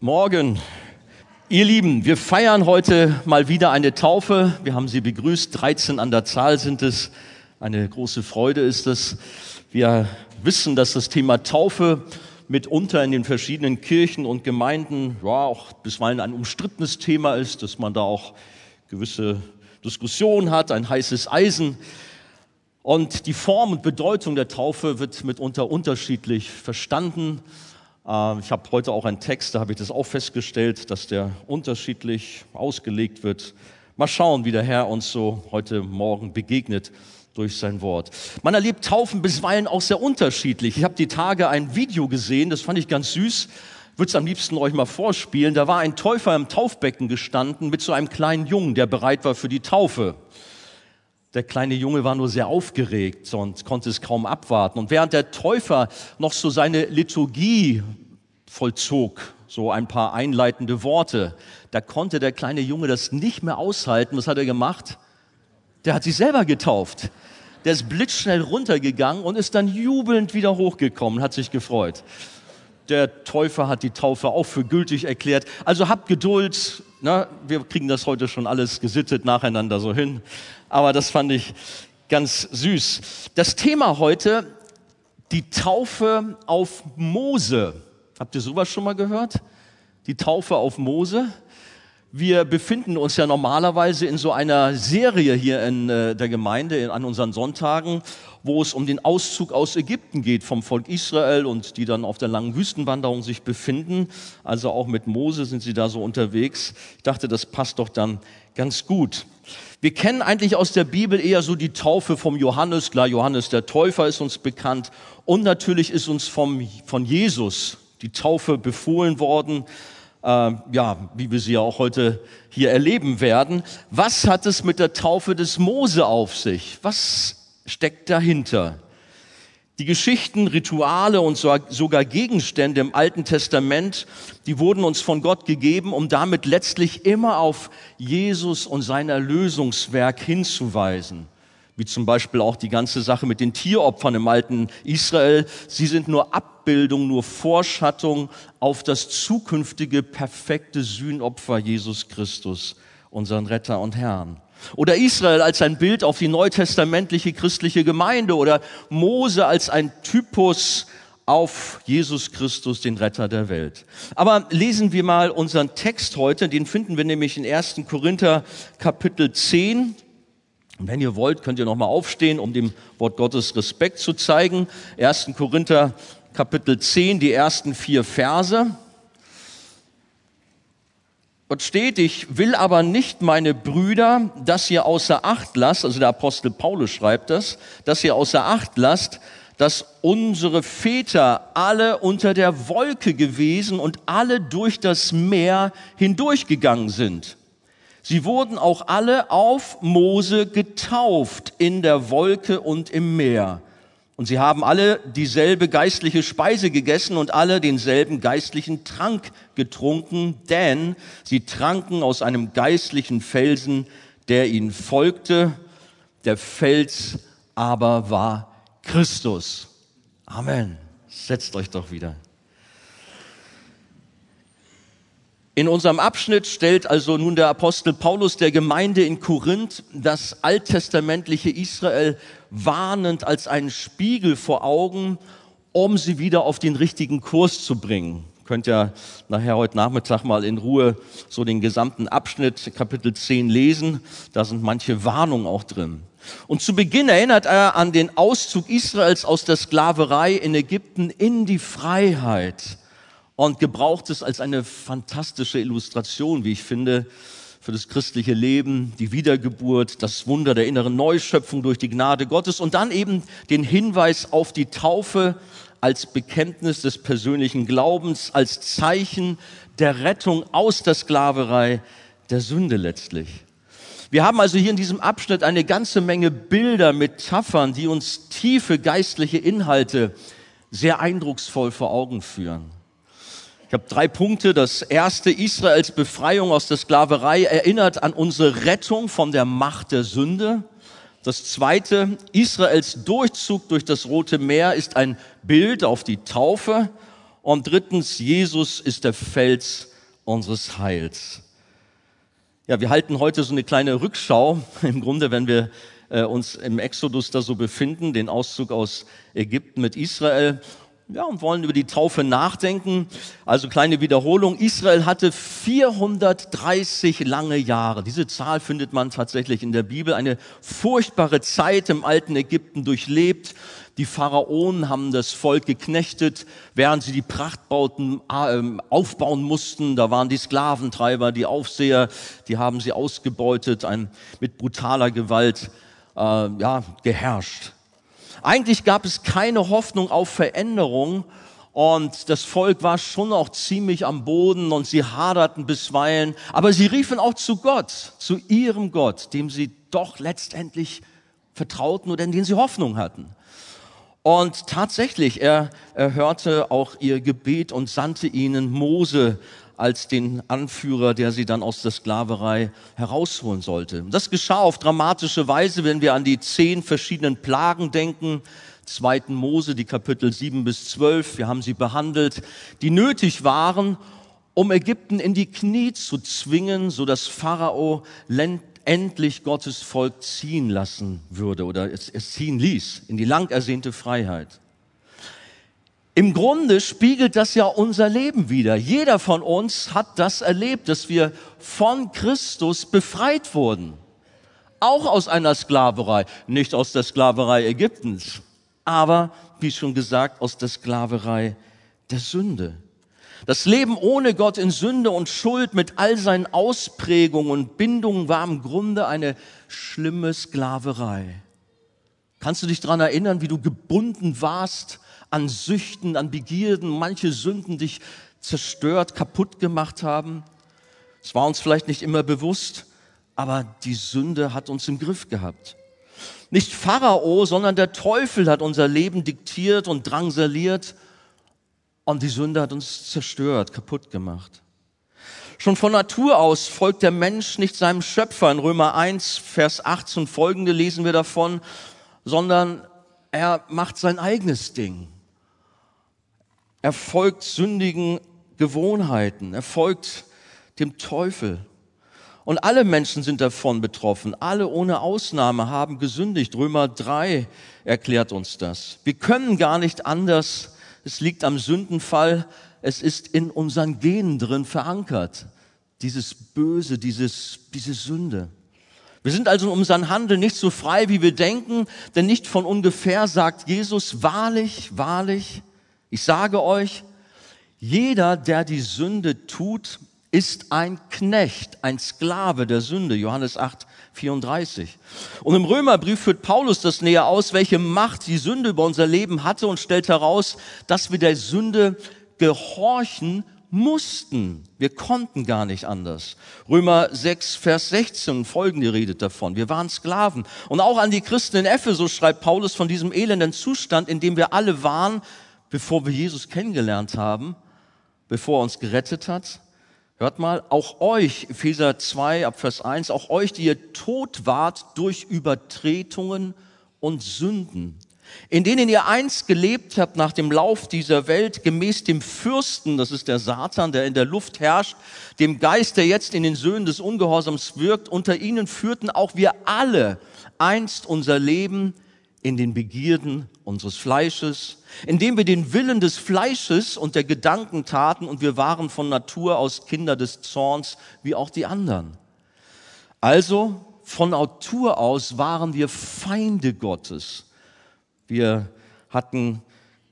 Morgen. Ihr Lieben, wir feiern heute mal wieder eine Taufe. Wir haben Sie begrüßt. 13 an der Zahl sind es. Eine große Freude ist es. Wir wissen, dass das Thema Taufe mitunter in den verschiedenen Kirchen und Gemeinden ja, auch bisweilen ein umstrittenes Thema ist, dass man da auch gewisse Diskussionen hat, ein heißes Eisen. Und die Form und Bedeutung der Taufe wird mitunter unterschiedlich verstanden. Ähm, ich habe heute auch einen Text, da habe ich das auch festgestellt, dass der unterschiedlich ausgelegt wird. Mal schauen, wie der Herr uns so heute Morgen begegnet durch sein Wort. Man erlebt Taufen bisweilen auch sehr unterschiedlich. Ich habe die Tage ein Video gesehen, das fand ich ganz süß. Würde es am liebsten euch mal vorspielen. Da war ein Täufer im Taufbecken gestanden mit so einem kleinen Jungen, der bereit war für die Taufe. Der kleine Junge war nur sehr aufgeregt und konnte es kaum abwarten. Und während der Täufer noch so seine Liturgie vollzog, so ein paar einleitende Worte, da konnte der kleine Junge das nicht mehr aushalten. Was hat er gemacht? Der hat sich selber getauft. Der ist blitzschnell runtergegangen und ist dann jubelnd wieder hochgekommen, hat sich gefreut. Der Täufer hat die Taufe auch für gültig erklärt. Also habt Geduld, na, wir kriegen das heute schon alles gesittet nacheinander so hin. Aber das fand ich ganz süß. Das Thema heute, die Taufe auf Mose. Habt ihr sowas schon mal gehört? Die Taufe auf Mose. Wir befinden uns ja normalerweise in so einer Serie hier in äh, der Gemeinde an unseren Sonntagen, wo es um den Auszug aus Ägypten geht vom Volk Israel und die dann auf der langen Wüstenwanderung sich befinden. Also auch mit Mose sind sie da so unterwegs. Ich dachte, das passt doch dann ganz gut. Wir kennen eigentlich aus der Bibel eher so die Taufe vom Johannes. Klar, Johannes der Täufer ist uns bekannt. Und natürlich ist uns vom, von Jesus die Taufe befohlen worden. Äh, ja, wie wir sie ja auch heute hier erleben werden. Was hat es mit der Taufe des Mose auf sich? Was steckt dahinter? Die Geschichten, Rituale und sogar Gegenstände im Alten Testament, die wurden uns von Gott gegeben, um damit letztlich immer auf Jesus und sein Erlösungswerk hinzuweisen. Wie zum Beispiel auch die ganze Sache mit den Tieropfern im alten Israel. Sie sind nur Abbildung, nur Vorschattung auf das zukünftige perfekte Sühnopfer Jesus Christus, unseren Retter und Herrn. Oder Israel als ein Bild auf die neutestamentliche christliche Gemeinde oder Mose als ein Typus auf Jesus Christus, den Retter der Welt. Aber lesen wir mal unseren Text heute, den finden wir nämlich in 1. Korinther Kapitel 10. Und wenn ihr wollt, könnt ihr nochmal aufstehen, um dem Wort Gottes Respekt zu zeigen. 1. Korinther Kapitel 10, die ersten vier Verse. Dort steht, ich will aber nicht, meine Brüder, dass ihr außer Acht lasst, also der Apostel Paulus schreibt das, dass ihr außer Acht lasst, dass unsere Väter alle unter der Wolke gewesen und alle durch das Meer hindurchgegangen sind. Sie wurden auch alle auf Mose getauft in der Wolke und im Meer. Und sie haben alle dieselbe geistliche Speise gegessen und alle denselben geistlichen Trank getrunken, denn sie tranken aus einem geistlichen Felsen, der ihnen folgte. Der Fels aber war Christus. Amen. Setzt euch doch wieder. In unserem Abschnitt stellt also nun der Apostel Paulus der Gemeinde in Korinth das alttestamentliche Israel warnend als einen Spiegel vor Augen, um sie wieder auf den richtigen Kurs zu bringen. Könnt ihr nachher heute Nachmittag mal in Ruhe so den gesamten Abschnitt, Kapitel 10 lesen. Da sind manche Warnungen auch drin. Und zu Beginn erinnert er an den Auszug Israels aus der Sklaverei in Ägypten in die Freiheit und gebraucht es als eine fantastische Illustration, wie ich finde, für das christliche Leben, die Wiedergeburt, das Wunder der inneren Neuschöpfung durch die Gnade Gottes und dann eben den Hinweis auf die Taufe als Bekenntnis des persönlichen Glaubens, als Zeichen der Rettung aus der Sklaverei, der Sünde letztlich. Wir haben also hier in diesem Abschnitt eine ganze Menge Bilder, Metaphern, die uns tiefe geistliche Inhalte sehr eindrucksvoll vor Augen führen. Ich habe drei Punkte. Das erste, Israels Befreiung aus der Sklaverei erinnert an unsere Rettung von der Macht der Sünde. Das zweite, Israels Durchzug durch das Rote Meer ist ein Bild auf die Taufe. Und drittens, Jesus ist der Fels unseres Heils. Ja, wir halten heute so eine kleine Rückschau. Im Grunde, wenn wir äh, uns im Exodus da so befinden, den Auszug aus Ägypten mit Israel. Ja, und wollen über die Taufe nachdenken. Also kleine Wiederholung. Israel hatte 430 lange Jahre. Diese Zahl findet man tatsächlich in der Bibel. Eine furchtbare Zeit im alten Ägypten durchlebt. Die Pharaonen haben das Volk geknechtet, während sie die Prachtbauten ähm, aufbauen mussten. Da waren die Sklaventreiber, die Aufseher, die haben sie ausgebeutet, ein, mit brutaler Gewalt äh, ja, geherrscht. Eigentlich gab es keine Hoffnung auf Veränderung und das Volk war schon auch ziemlich am Boden und sie haderten bisweilen, aber sie riefen auch zu Gott, zu ihrem Gott, dem sie doch letztendlich vertrauten oder in den sie Hoffnung hatten. Und tatsächlich, er, er hörte auch ihr Gebet und sandte ihnen Mose als den Anführer, der sie dann aus der Sklaverei herausholen sollte. Das geschah auf dramatische Weise, wenn wir an die zehn verschiedenen Plagen denken. Zweiten Mose, die Kapitel sieben bis zwölf, wir haben sie behandelt, die nötig waren, um Ägypten in die Knie zu zwingen, so dass Pharao endlich Gottes Volk ziehen lassen würde oder es, es ziehen ließ in die lang ersehnte Freiheit. Im Grunde spiegelt das ja unser Leben wieder. Jeder von uns hat das erlebt, dass wir von Christus befreit wurden. Auch aus einer Sklaverei, nicht aus der Sklaverei Ägyptens, aber, wie schon gesagt, aus der Sklaverei der Sünde. Das Leben ohne Gott in Sünde und Schuld mit all seinen Ausprägungen und Bindungen war im Grunde eine schlimme Sklaverei. Kannst du dich daran erinnern, wie du gebunden warst an Süchten, an Begierden, manche Sünden dich zerstört, kaputt gemacht haben? Es war uns vielleicht nicht immer bewusst, aber die Sünde hat uns im Griff gehabt. Nicht Pharao, sondern der Teufel hat unser Leben diktiert und drangsaliert und die Sünde hat uns zerstört, kaputt gemacht. Schon von Natur aus folgt der Mensch nicht seinem Schöpfer. In Römer 1, Vers 8 und folgende lesen wir davon, sondern er macht sein eigenes Ding. Er folgt sündigen Gewohnheiten. Er folgt dem Teufel. Und alle Menschen sind davon betroffen. Alle ohne Ausnahme haben gesündigt. Römer 3 erklärt uns das. Wir können gar nicht anders es liegt am Sündenfall, es ist in unseren Genen drin verankert. Dieses Böse, dieses, diese Sünde. Wir sind also in unserem Handeln nicht so frei, wie wir denken, denn nicht von ungefähr sagt Jesus, wahrlich, wahrlich, ich sage euch, jeder, der die Sünde tut, ist ein Knecht, ein Sklave der Sünde. Johannes 8, 34. Und im Römerbrief führt Paulus das näher aus, welche Macht die Sünde über unser Leben hatte und stellt heraus, dass wir der Sünde gehorchen mussten. Wir konnten gar nicht anders. Römer 6, Vers 16 folgende redet davon. Wir waren Sklaven. Und auch an die Christen in Ephesus schreibt Paulus von diesem elenden Zustand, in dem wir alle waren, bevor wir Jesus kennengelernt haben, bevor er uns gerettet hat. Hört mal, auch euch, Epheser 2 ab Vers 1, auch euch, die ihr tot wart durch Übertretungen und Sünden, in denen ihr einst gelebt habt nach dem Lauf dieser Welt, gemäß dem Fürsten, das ist der Satan, der in der Luft herrscht, dem Geist, der jetzt in den Söhnen des Ungehorsams wirkt, unter ihnen führten auch wir alle einst unser Leben in den Begierden unseres Fleisches, indem wir den Willen des Fleisches und der Gedanken taten und wir waren von Natur aus Kinder des Zorns wie auch die anderen. Also von Natur aus waren wir Feinde Gottes. Wir hatten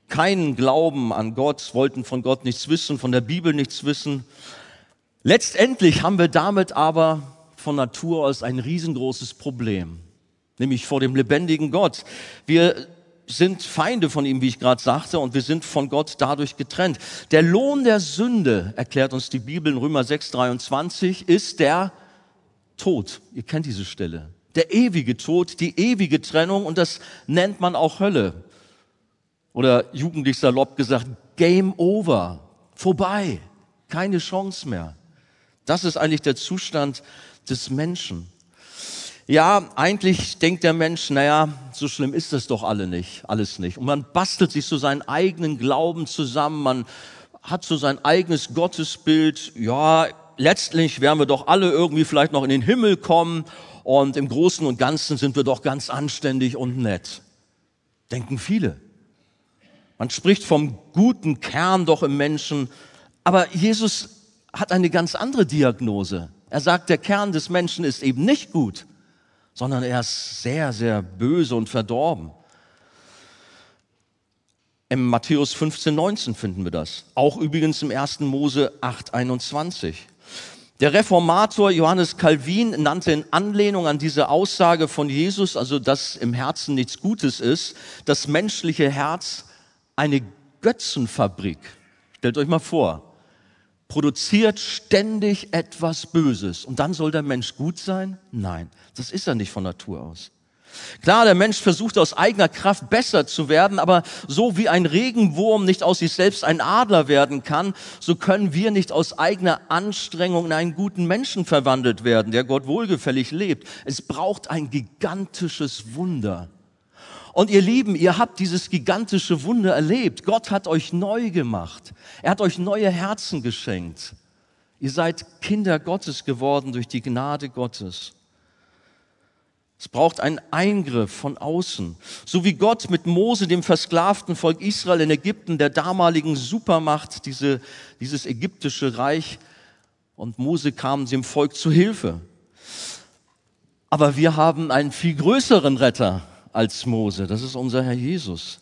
keinen Glauben an Gott, wollten von Gott nichts wissen, von der Bibel nichts wissen. Letztendlich haben wir damit aber von Natur aus ein riesengroßes Problem, nämlich vor dem lebendigen Gott. Wir sind Feinde von ihm, wie ich gerade sagte, und wir sind von Gott dadurch getrennt. Der Lohn der Sünde, erklärt uns die Bibel in Römer 6, 23, ist der Tod. Ihr kennt diese Stelle. Der ewige Tod, die ewige Trennung, und das nennt man auch Hölle. Oder jugendlich salopp gesagt, Game over. Vorbei. Keine Chance mehr. Das ist eigentlich der Zustand des Menschen. Ja, eigentlich denkt der Mensch, naja, so schlimm ist das doch alle nicht, alles nicht. Und man bastelt sich so seinen eigenen Glauben zusammen, man hat so sein eigenes Gottesbild. Ja, letztlich werden wir doch alle irgendwie vielleicht noch in den Himmel kommen und im Großen und Ganzen sind wir doch ganz anständig und nett. Denken viele. Man spricht vom guten Kern doch im Menschen, aber Jesus hat eine ganz andere Diagnose. Er sagt, der Kern des Menschen ist eben nicht gut, sondern er ist sehr, sehr böse und verdorben. Im Matthäus 15, 19 finden wir das. Auch übrigens im 1. Mose 8, 21. Der Reformator Johannes Calvin nannte in Anlehnung an diese Aussage von Jesus, also dass im Herzen nichts Gutes ist, das menschliche Herz eine Götzenfabrik. Stellt euch mal vor, produziert ständig etwas Böses und dann soll der Mensch gut sein? Nein, das ist er nicht von Natur aus. Klar, der Mensch versucht aus eigener Kraft besser zu werden, aber so wie ein Regenwurm nicht aus sich selbst ein Adler werden kann, so können wir nicht aus eigener Anstrengung in einen guten Menschen verwandelt werden, der Gott wohlgefällig lebt. Es braucht ein gigantisches Wunder. Und ihr Lieben, ihr habt dieses gigantische Wunder erlebt. Gott hat euch neu gemacht. Er hat euch neue Herzen geschenkt. Ihr seid Kinder Gottes geworden durch die Gnade Gottes. Es braucht einen Eingriff von außen. So wie Gott mit Mose, dem versklavten Volk Israel in Ägypten, der damaligen Supermacht, diese, dieses ägyptische Reich, und Mose kam dem Volk zu Hilfe. Aber wir haben einen viel größeren Retter als Mose. Das ist unser Herr Jesus.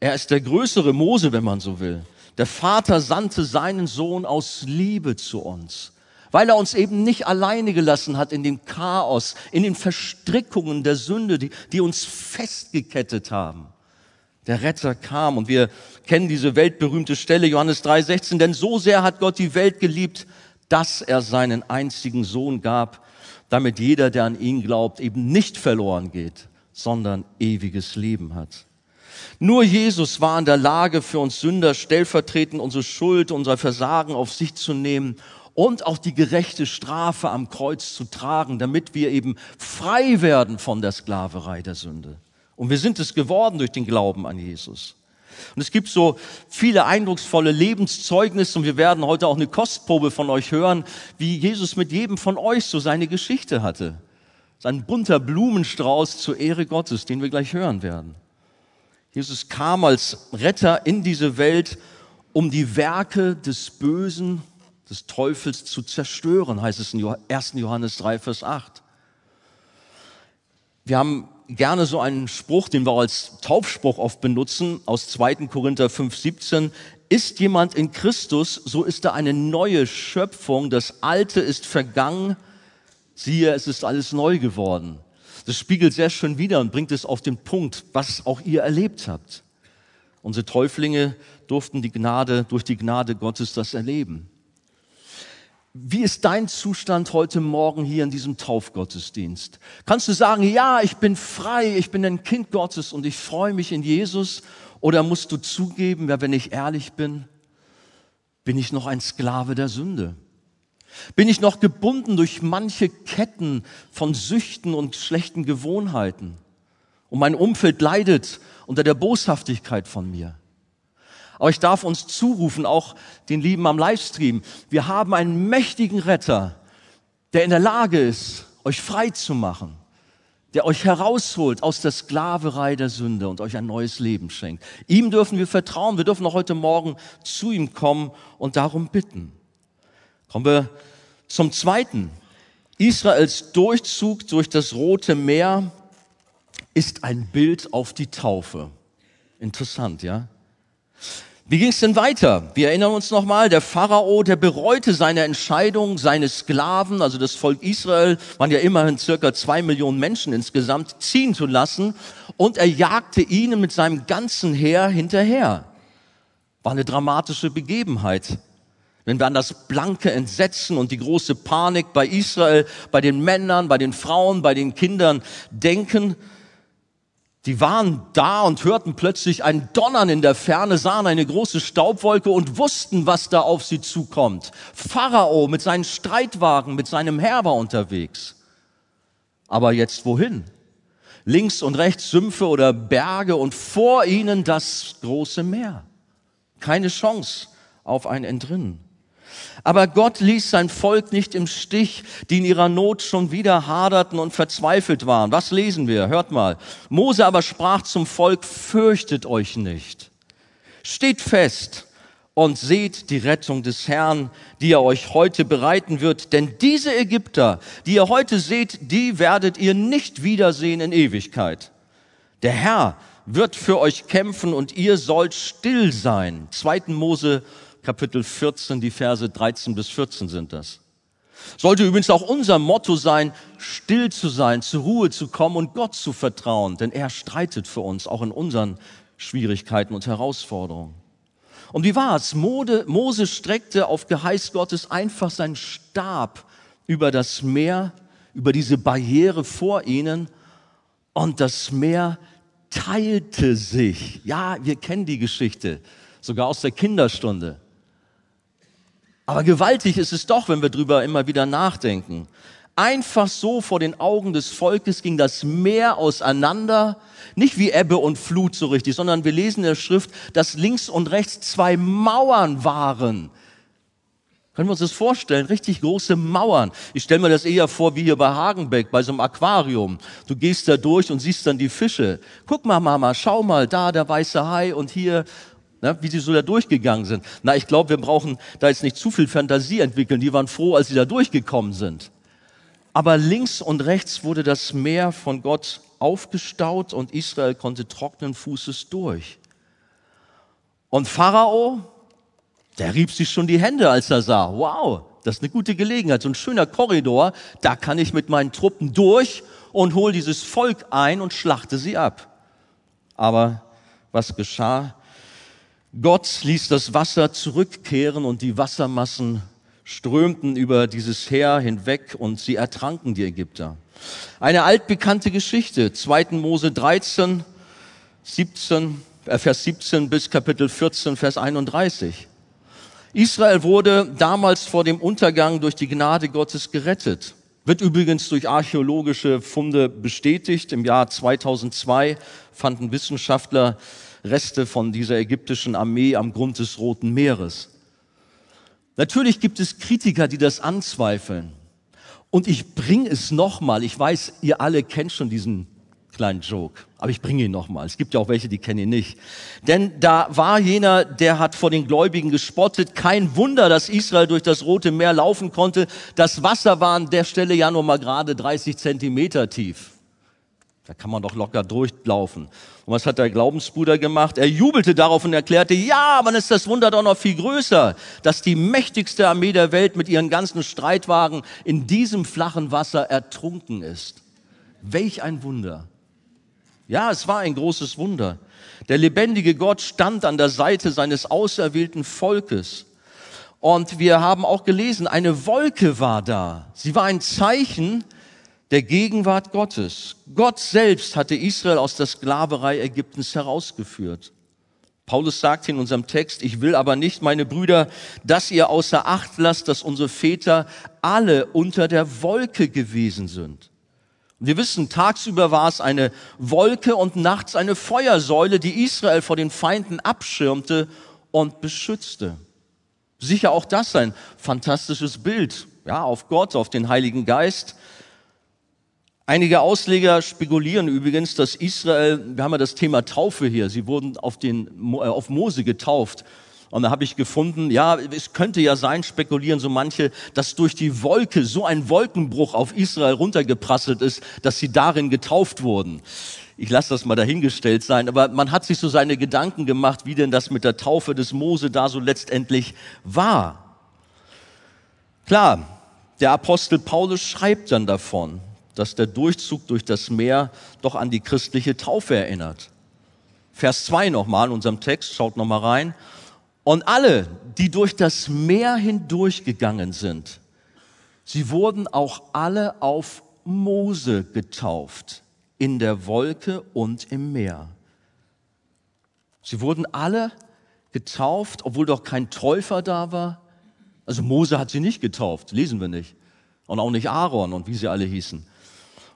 Er ist der größere Mose, wenn man so will. Der Vater sandte seinen Sohn aus Liebe zu uns, weil er uns eben nicht alleine gelassen hat in dem Chaos, in den Verstrickungen der Sünde, die, die uns festgekettet haben. Der Retter kam und wir kennen diese weltberühmte Stelle, Johannes 3,16, denn so sehr hat Gott die Welt geliebt, dass er seinen einzigen Sohn gab, damit jeder, der an ihn glaubt, eben nicht verloren geht, sondern ewiges Leben hat. Nur Jesus war in der Lage, für uns Sünder stellvertretend unsere Schuld, unser Versagen auf sich zu nehmen und auch die gerechte Strafe am Kreuz zu tragen, damit wir eben frei werden von der Sklaverei der Sünde. Und wir sind es geworden durch den Glauben an Jesus. Und es gibt so viele eindrucksvolle Lebenszeugnisse und wir werden heute auch eine Kostprobe von euch hören, wie Jesus mit jedem von euch so seine Geschichte hatte. Sein bunter Blumenstrauß zur Ehre Gottes, den wir gleich hören werden. Jesus kam als Retter in diese Welt, um die Werke des Bösen, des Teufels zu zerstören, heißt es in 1. Johannes 3, Vers 8. Wir haben gerne so einen Spruch, den wir als Taufspruch oft benutzen, aus 2. Korinther 5, 17. Ist jemand in Christus, so ist er eine neue Schöpfung. Das Alte ist vergangen, siehe, es ist alles neu geworden. Das spiegelt sehr schön wider und bringt es auf den Punkt, was auch ihr erlebt habt. Unsere Täuflinge durften die Gnade, durch die Gnade Gottes das erleben. Wie ist dein Zustand heute Morgen hier in diesem Taufgottesdienst? Kannst du sagen, ja, ich bin frei, ich bin ein Kind Gottes und ich freue mich in Jesus? Oder musst du zugeben, ja, wenn ich ehrlich bin, bin ich noch ein Sklave der Sünde? Bin ich noch gebunden durch manche Ketten von Süchten und schlechten Gewohnheiten? Und mein Umfeld leidet unter der Boshaftigkeit von mir. Aber ich darf uns zurufen, auch den Lieben am Livestream, wir haben einen mächtigen Retter, der in der Lage ist, euch frei zu machen, der euch herausholt aus der Sklaverei der Sünde und euch ein neues Leben schenkt. Ihm dürfen wir vertrauen, wir dürfen auch heute Morgen zu ihm kommen und darum bitten. Kommen wir zum Zweiten. Israels Durchzug durch das Rote Meer ist ein Bild auf die Taufe. Interessant, ja? Wie ging es denn weiter? Wir erinnern uns nochmal, der Pharao, der bereute seine Entscheidung, seine Sklaven, also das Volk Israel, waren ja immerhin circa zwei Millionen Menschen insgesamt, ziehen zu lassen und er jagte ihnen mit seinem ganzen Heer hinterher. War eine dramatische Begebenheit. Wenn wir an das blanke Entsetzen und die große Panik bei Israel, bei den Männern, bei den Frauen, bei den Kindern denken, die waren da und hörten plötzlich ein Donnern in der Ferne, sahen eine große Staubwolke und wussten, was da auf sie zukommt. Pharao mit seinen Streitwagen, mit seinem Herr war unterwegs. Aber jetzt wohin? Links und rechts Sümpfe oder Berge und vor ihnen das große Meer. Keine Chance auf ein Entrinnen. Aber Gott ließ sein Volk nicht im Stich, die in ihrer Not schon wieder haderten und verzweifelt waren. Was lesen wir? Hört mal. Mose aber sprach zum Volk, fürchtet euch nicht. Steht fest und seht die Rettung des Herrn, die er euch heute bereiten wird. Denn diese Ägypter, die ihr heute seht, die werdet ihr nicht wiedersehen in Ewigkeit. Der Herr wird für euch kämpfen und ihr sollt still sein. 2. Mose Kapitel 14, die Verse 13 bis 14 sind das. Sollte übrigens auch unser Motto sein, still zu sein, zur Ruhe zu kommen und Gott zu vertrauen, denn er streitet für uns, auch in unseren Schwierigkeiten und Herausforderungen. Und wie war es? Mose streckte auf Geheiß Gottes einfach seinen Stab über das Meer, über diese Barriere vor ihnen und das Meer teilte sich. Ja, wir kennen die Geschichte, sogar aus der Kinderstunde. Aber gewaltig ist es doch, wenn wir drüber immer wieder nachdenken. Einfach so vor den Augen des Volkes ging das Meer auseinander, nicht wie Ebbe und Flut so richtig, sondern wir lesen in der Schrift, dass links und rechts zwei Mauern waren. Können wir uns das vorstellen? Richtig große Mauern. Ich stelle mir das eher vor wie hier bei Hagenbeck, bei so einem Aquarium. Du gehst da durch und siehst dann die Fische. Guck mal, Mama, schau mal, da der weiße Hai und hier Ne, wie sie so da durchgegangen sind. Na, ich glaube, wir brauchen da jetzt nicht zu viel Fantasie entwickeln. Die waren froh, als sie da durchgekommen sind. Aber links und rechts wurde das Meer von Gott aufgestaut und Israel konnte trockenen Fußes durch. Und Pharao, der rieb sich schon die Hände, als er sah, wow, das ist eine gute Gelegenheit, so ein schöner Korridor, da kann ich mit meinen Truppen durch und hol dieses Volk ein und schlachte sie ab. Aber was geschah? Gott ließ das Wasser zurückkehren und die Wassermassen strömten über dieses Heer hinweg und sie ertranken die Ägypter. Eine altbekannte Geschichte, 2. Mose 13, 17, äh Vers 17 bis Kapitel 14, Vers 31. Israel wurde damals vor dem Untergang durch die Gnade Gottes gerettet. Wird übrigens durch archäologische Funde bestätigt. Im Jahr 2002 fanden Wissenschaftler Reste von dieser ägyptischen Armee am Grund des Roten Meeres. Natürlich gibt es Kritiker, die das anzweifeln. Und ich bringe es nochmal. Ich weiß, ihr alle kennt schon diesen kleinen Joke, aber ich bringe ihn nochmal. Es gibt ja auch welche, die kennen ihn nicht. Denn da war jener, der hat vor den Gläubigen gespottet. Kein Wunder, dass Israel durch das Rote Meer laufen konnte. Das Wasser war an der Stelle ja nur mal gerade 30 Zentimeter tief. Da kann man doch locker durchlaufen. Und was hat der Glaubensbruder gemacht? Er jubelte darauf und erklärte, ja, dann ist das Wunder doch noch viel größer, dass die mächtigste Armee der Welt mit ihren ganzen Streitwagen in diesem flachen Wasser ertrunken ist. Welch ein Wunder. Ja, es war ein großes Wunder. Der lebendige Gott stand an der Seite seines auserwählten Volkes. Und wir haben auch gelesen, eine Wolke war da. Sie war ein Zeichen, der Gegenwart Gottes. Gott selbst hatte Israel aus der Sklaverei Ägyptens herausgeführt. Paulus sagt in unserem Text, ich will aber nicht, meine Brüder, dass ihr außer Acht lasst, dass unsere Väter alle unter der Wolke gewesen sind. Wir wissen, tagsüber war es eine Wolke und nachts eine Feuersäule, die Israel vor den Feinden abschirmte und beschützte. Sicher auch das ein fantastisches Bild, ja, auf Gott, auf den Heiligen Geist, Einige Ausleger spekulieren übrigens, dass Israel, wir haben ja das Thema Taufe hier, sie wurden auf, den, äh, auf Mose getauft. Und da habe ich gefunden, ja, es könnte ja sein, spekulieren so manche, dass durch die Wolke so ein Wolkenbruch auf Israel runtergeprasselt ist, dass sie darin getauft wurden. Ich lasse das mal dahingestellt sein, aber man hat sich so seine Gedanken gemacht, wie denn das mit der Taufe des Mose da so letztendlich war. Klar, der Apostel Paulus schreibt dann davon dass der Durchzug durch das Meer doch an die christliche Taufe erinnert. Vers 2 nochmal in unserem Text, schaut nochmal rein. Und alle, die durch das Meer hindurchgegangen sind, sie wurden auch alle auf Mose getauft, in der Wolke und im Meer. Sie wurden alle getauft, obwohl doch kein Täufer da war. Also Mose hat sie nicht getauft, lesen wir nicht. Und auch nicht Aaron und wie sie alle hießen.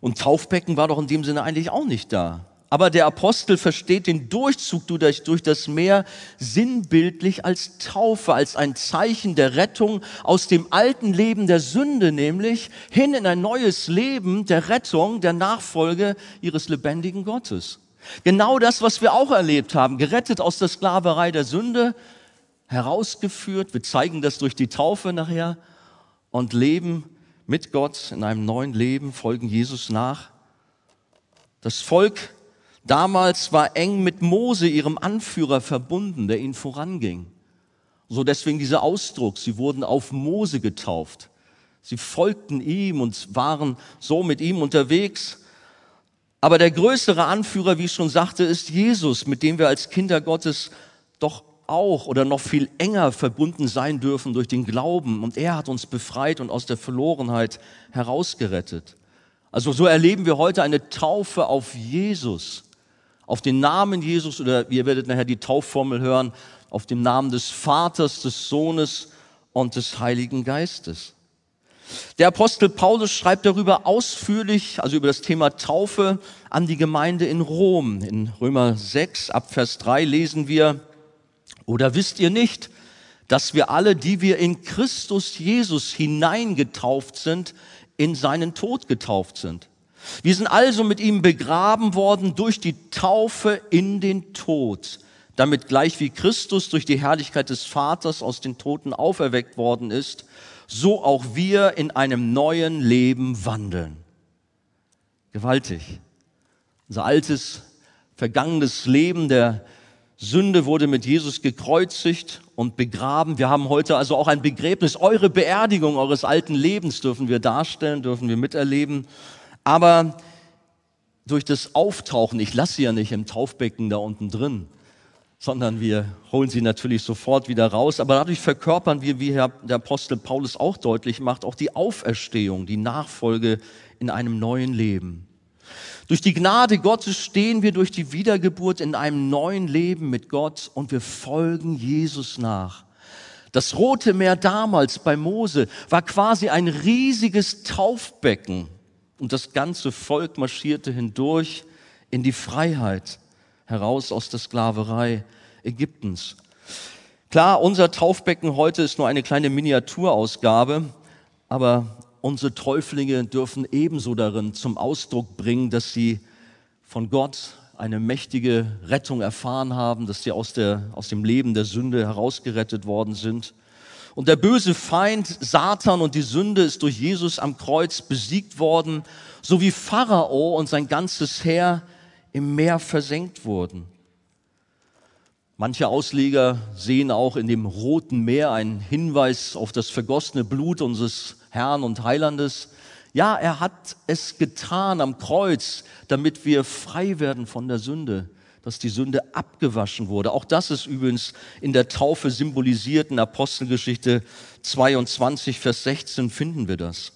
Und Taufbecken war doch in dem Sinne eigentlich auch nicht da. Aber der Apostel versteht den Durchzug durch, das Meer sinnbildlich als Taufe, als ein Zeichen der Rettung aus dem alten Leben der Sünde, nämlich hin in ein neues Leben der Rettung, der Nachfolge ihres lebendigen Gottes. Genau das, was wir auch erlebt haben, gerettet aus der Sklaverei der Sünde, herausgeführt, wir zeigen das durch die Taufe nachher und leben mit Gott in einem neuen Leben, folgen Jesus nach. Das Volk damals war eng mit Mose, ihrem Anführer, verbunden, der ihnen voranging. So deswegen dieser Ausdruck, sie wurden auf Mose getauft. Sie folgten ihm und waren so mit ihm unterwegs. Aber der größere Anführer, wie ich schon sagte, ist Jesus, mit dem wir als Kinder Gottes doch auch oder noch viel enger verbunden sein dürfen durch den Glauben. Und er hat uns befreit und aus der Verlorenheit herausgerettet. Also so erleben wir heute eine Taufe auf Jesus auf den Namen Jesus oder ihr werdet nachher die Taufformel hören, auf dem Namen des Vaters, des Sohnes und des Heiligen Geistes. Der Apostel Paulus schreibt darüber ausführlich, also über das Thema Taufe, an die Gemeinde in Rom. In Römer 6 ab Vers 3 lesen wir, oder wisst ihr nicht, dass wir alle, die wir in Christus Jesus hineingetauft sind, in seinen Tod getauft sind? Wir sind also mit ihm begraben worden durch die Taufe in den Tod, damit gleich wie Christus durch die Herrlichkeit des Vaters aus den Toten auferweckt worden ist, so auch wir in einem neuen Leben wandeln. Gewaltig. Unser altes, vergangenes Leben der Sünde wurde mit Jesus gekreuzigt und begraben. Wir haben heute also auch ein Begräbnis. Eure Beerdigung eures alten Lebens dürfen wir darstellen, dürfen wir miterleben. Aber durch das Auftauchen, ich lasse sie ja nicht im Taufbecken da unten drin, sondern wir holen sie natürlich sofort wieder raus. Aber dadurch verkörpern wir, wie der Apostel Paulus auch deutlich macht, auch die Auferstehung, die Nachfolge in einem neuen Leben. Durch die Gnade Gottes stehen wir durch die Wiedergeburt in einem neuen Leben mit Gott und wir folgen Jesus nach. Das Rote Meer damals bei Mose war quasi ein riesiges Taufbecken und das ganze Volk marschierte hindurch in die Freiheit, heraus aus der Sklaverei Ägyptens. Klar, unser Taufbecken heute ist nur eine kleine Miniaturausgabe, aber unsere Täuflinge dürfen ebenso darin zum Ausdruck bringen, dass sie von Gott eine mächtige Rettung erfahren haben, dass sie aus, der, aus dem Leben der Sünde herausgerettet worden sind und der böse Feind Satan und die Sünde ist durch Jesus am Kreuz besiegt worden, so wie Pharao und sein ganzes Heer im Meer versenkt wurden. Manche Ausleger sehen auch in dem Roten Meer einen Hinweis auf das vergossene Blut unseres Herrn und Heilandes. Ja, er hat es getan am Kreuz, damit wir frei werden von der Sünde dass die Sünde abgewaschen wurde. Auch das ist übrigens in der Taufe symbolisiert. In Apostelgeschichte 22, Vers 16 finden wir das.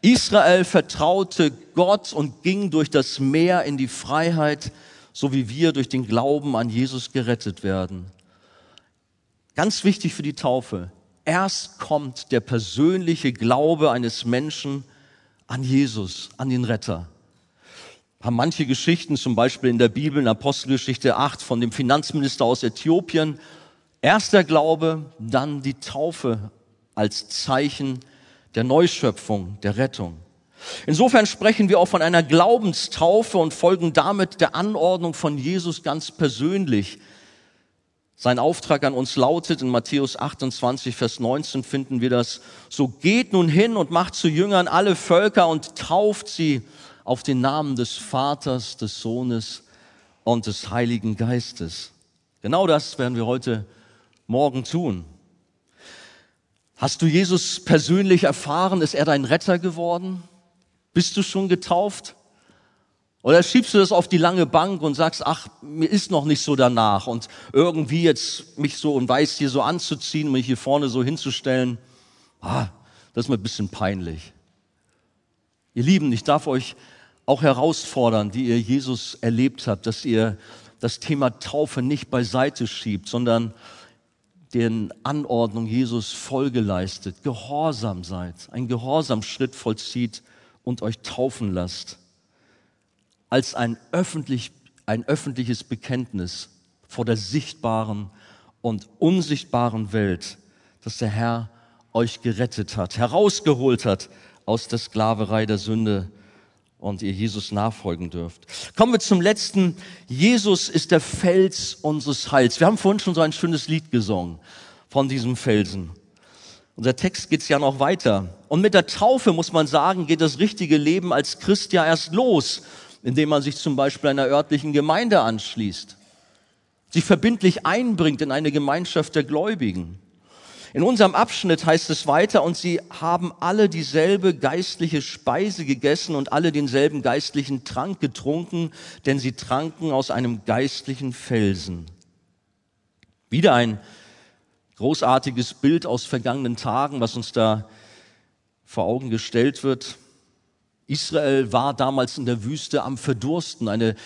Israel vertraute Gott und ging durch das Meer in die Freiheit, so wie wir durch den Glauben an Jesus gerettet werden. Ganz wichtig für die Taufe. Erst kommt der persönliche Glaube eines Menschen an Jesus, an den Retter haben manche Geschichten, zum Beispiel in der Bibel, in Apostelgeschichte 8 von dem Finanzminister aus Äthiopien, erster Glaube, dann die Taufe als Zeichen der Neuschöpfung, der Rettung. Insofern sprechen wir auch von einer Glaubenstaufe und folgen damit der Anordnung von Jesus ganz persönlich. Sein Auftrag an uns lautet, in Matthäus 28, Vers 19 finden wir das, so geht nun hin und macht zu Jüngern alle Völker und tauft sie auf den Namen des Vaters, des Sohnes und des Heiligen Geistes. Genau das werden wir heute Morgen tun. Hast du Jesus persönlich erfahren? Ist er dein Retter geworden? Bist du schon getauft? Oder schiebst du das auf die lange Bank und sagst, ach, mir ist noch nicht so danach und irgendwie jetzt mich so und weiß hier so anzuziehen, mich hier vorne so hinzustellen, ah, das ist mir ein bisschen peinlich. Ihr Lieben, ich darf euch auch herausfordern, die ihr Jesus erlebt habt, dass ihr das Thema Taufe nicht beiseite schiebt, sondern den Anordnung Jesus Folge leistet, gehorsam seid, einen Gehorsamschritt vollzieht und euch taufen lasst. Als ein öffentlich, ein öffentliches Bekenntnis vor der sichtbaren und unsichtbaren Welt, dass der Herr euch gerettet hat, herausgeholt hat aus der Sklaverei der Sünde und ihr Jesus nachfolgen dürft. Kommen wir zum letzten. Jesus ist der Fels unseres Heils. Wir haben vorhin schon so ein schönes Lied gesungen von diesem Felsen. Unser Text geht's ja noch weiter. Und mit der Taufe, muss man sagen, geht das richtige Leben als Christ ja erst los, indem man sich zum Beispiel einer örtlichen Gemeinde anschließt, sich verbindlich einbringt in eine Gemeinschaft der Gläubigen. In unserem Abschnitt heißt es weiter, und sie haben alle dieselbe geistliche Speise gegessen und alle denselben geistlichen Trank getrunken, denn sie tranken aus einem geistlichen Felsen. Wieder ein großartiges Bild aus vergangenen Tagen, was uns da vor Augen gestellt wird. Israel war damals in der Wüste am Verdursten, eine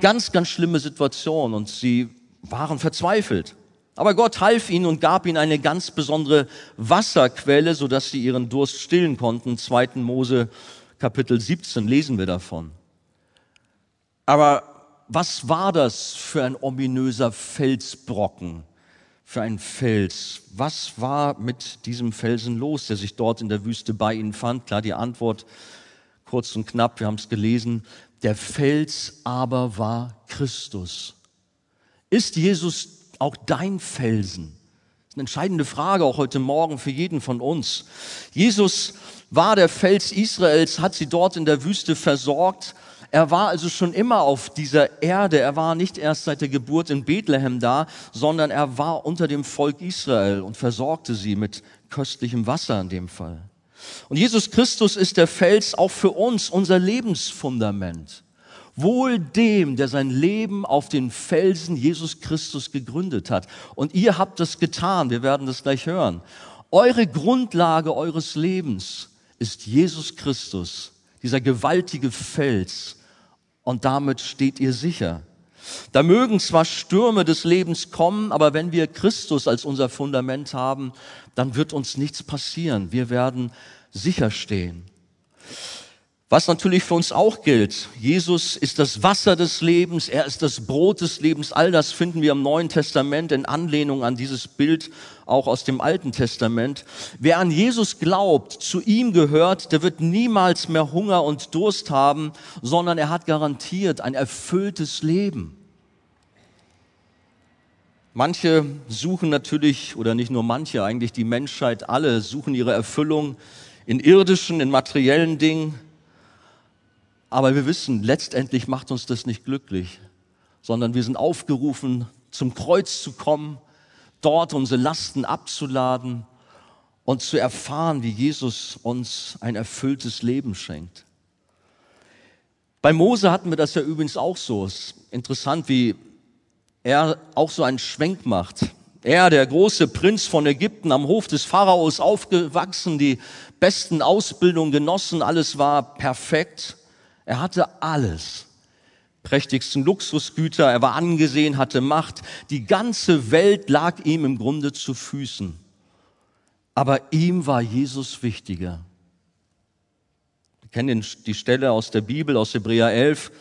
ganz, ganz schlimme Situation und sie waren verzweifelt. Aber Gott half ihnen und gab ihnen eine ganz besondere Wasserquelle, sodass sie ihren Durst stillen konnten. 2. Mose Kapitel 17 lesen wir davon. Aber was war das für ein ominöser Felsbrocken, für ein Fels? Was war mit diesem Felsen los, der sich dort in der Wüste bei ihnen fand? Klar, die Antwort kurz und knapp, wir haben es gelesen. Der Fels aber war Christus. Ist Jesus auch dein Felsen? Das ist eine entscheidende Frage auch heute Morgen für jeden von uns. Jesus war der Fels Israels, hat sie dort in der Wüste versorgt. Er war also schon immer auf dieser Erde. Er war nicht erst seit der Geburt in Bethlehem da, sondern er war unter dem Volk Israel und versorgte sie mit köstlichem Wasser in dem Fall. Und Jesus Christus ist der Fels auch für uns, unser Lebensfundament. Wohl dem, der sein Leben auf den Felsen Jesus Christus gegründet hat. Und ihr habt das getan, wir werden das gleich hören. Eure Grundlage eures Lebens ist Jesus Christus, dieser gewaltige Fels. Und damit steht ihr sicher. Da mögen zwar Stürme des Lebens kommen, aber wenn wir Christus als unser Fundament haben, dann wird uns nichts passieren. Wir werden sicher stehen. Was natürlich für uns auch gilt, Jesus ist das Wasser des Lebens, er ist das Brot des Lebens, all das finden wir im Neuen Testament in Anlehnung an dieses Bild auch aus dem Alten Testament. Wer an Jesus glaubt, zu ihm gehört, der wird niemals mehr Hunger und Durst haben, sondern er hat garantiert ein erfülltes Leben. Manche suchen natürlich, oder nicht nur manche, eigentlich die Menschheit, alle suchen ihre Erfüllung in irdischen, in materiellen Dingen, aber wir wissen, letztendlich macht uns das nicht glücklich, sondern wir sind aufgerufen, zum Kreuz zu kommen, dort unsere Lasten abzuladen und zu erfahren, wie Jesus uns ein erfülltes Leben schenkt. Bei Mose hatten wir das ja übrigens auch so. Es ist interessant, wie er auch so einen Schwenk macht. Er, der große Prinz von Ägypten, am Hof des Pharaos aufgewachsen, die besten Ausbildungen genossen, alles war perfekt. Er hatte alles. Prächtigsten Luxusgüter, er war angesehen, hatte Macht. Die ganze Welt lag ihm im Grunde zu Füßen. Aber ihm war Jesus wichtiger. Wir kennen die Stelle aus der Bibel, aus Hebräer 11.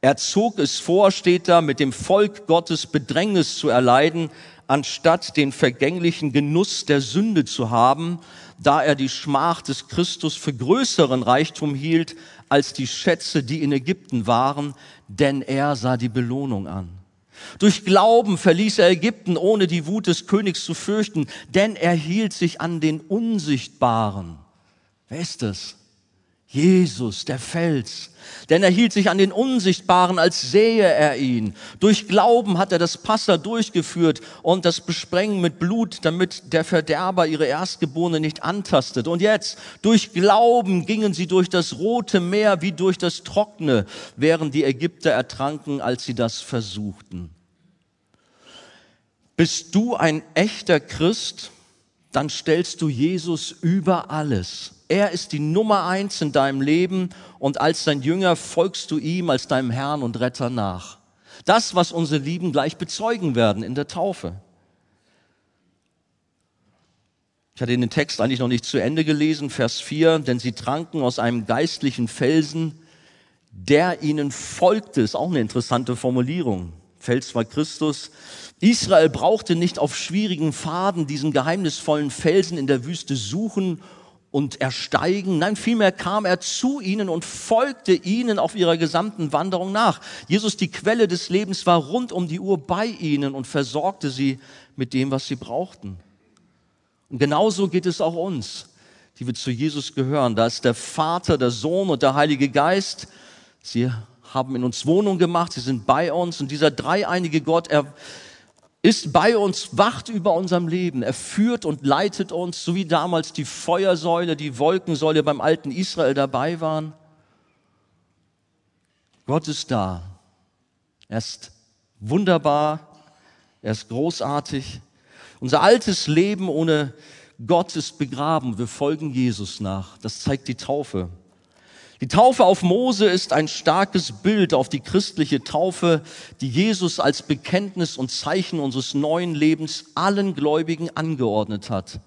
Er zog es vor, steht da, mit dem Volk Gottes Bedrängnis zu erleiden, anstatt den vergänglichen Genuss der Sünde zu haben, da er die Schmach des Christus für größeren Reichtum hielt als die Schätze, die in Ägypten waren, denn er sah die Belohnung an. Durch Glauben verließ er Ägypten, ohne die Wut des Königs zu fürchten, denn er hielt sich an den Unsichtbaren. Wer ist das? Jesus, der Fels. Denn er hielt sich an den Unsichtbaren, als sähe er ihn. Durch Glauben hat er das Passa durchgeführt und das Besprengen mit Blut, damit der Verderber ihre Erstgeborene nicht antastet. Und jetzt, durch Glauben gingen sie durch das Rote Meer wie durch das Trockene, während die Ägypter ertranken, als sie das versuchten. Bist du ein echter Christ? Dann stellst du Jesus über alles er ist die Nummer eins in deinem Leben und als dein Jünger folgst du ihm als deinem Herrn und Retter nach. Das, was unsere Lieben gleich bezeugen werden in der Taufe. Ich hatte den Text eigentlich noch nicht zu Ende gelesen, Vers 4, denn sie tranken aus einem geistlichen Felsen, der ihnen folgte, ist auch eine interessante Formulierung. Fels war Christus. Israel brauchte nicht auf schwierigen Pfaden diesen geheimnisvollen Felsen in der Wüste suchen und ersteigen. Nein, vielmehr kam er zu ihnen und folgte ihnen auf ihrer gesamten Wanderung nach. Jesus, die Quelle des Lebens, war rund um die Uhr bei ihnen und versorgte sie mit dem, was sie brauchten. Und genauso geht es auch uns, die wir zu Jesus gehören. Da ist der Vater, der Sohn und der Heilige Geist. Sie haben in uns Wohnung gemacht, sie sind bei uns und dieser dreieinige Gott, er ist bei uns, wacht über unserem Leben. Er führt und leitet uns, so wie damals die Feuersäule, die Wolkensäule beim alten Israel dabei waren. Gott ist da. Er ist wunderbar. Er ist großartig. Unser altes Leben ohne Gott ist begraben. Wir folgen Jesus nach. Das zeigt die Taufe. Die Taufe auf Mose ist ein starkes Bild auf die christliche Taufe, die Jesus als Bekenntnis und Zeichen unseres neuen Lebens allen Gläubigen angeordnet hat.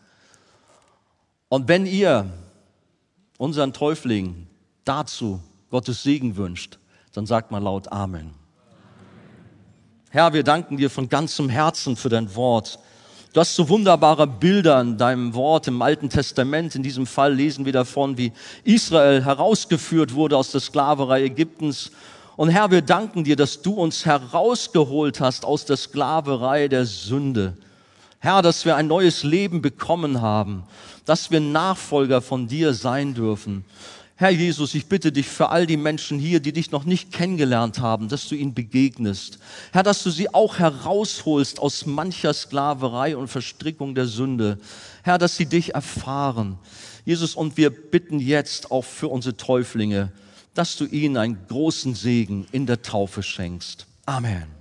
Und wenn ihr unseren Täufling dazu Gottes Segen wünscht, dann sagt mal laut Amen. Herr, wir danken dir von ganzem Herzen für dein Wort. Du hast so wunderbare Bilder in deinem Wort im Alten Testament. In diesem Fall lesen wir davon, wie Israel herausgeführt wurde aus der Sklaverei Ägyptens. Und Herr, wir danken dir, dass du uns herausgeholt hast aus der Sklaverei der Sünde. Herr, dass wir ein neues Leben bekommen haben, dass wir Nachfolger von dir sein dürfen. Herr Jesus, ich bitte dich für all die Menschen hier, die dich noch nicht kennengelernt haben, dass du ihnen begegnest. Herr, dass du sie auch herausholst aus mancher Sklaverei und Verstrickung der Sünde. Herr, dass sie dich erfahren. Jesus, und wir bitten jetzt auch für unsere Täuflinge, dass du ihnen einen großen Segen in der Taufe schenkst. Amen.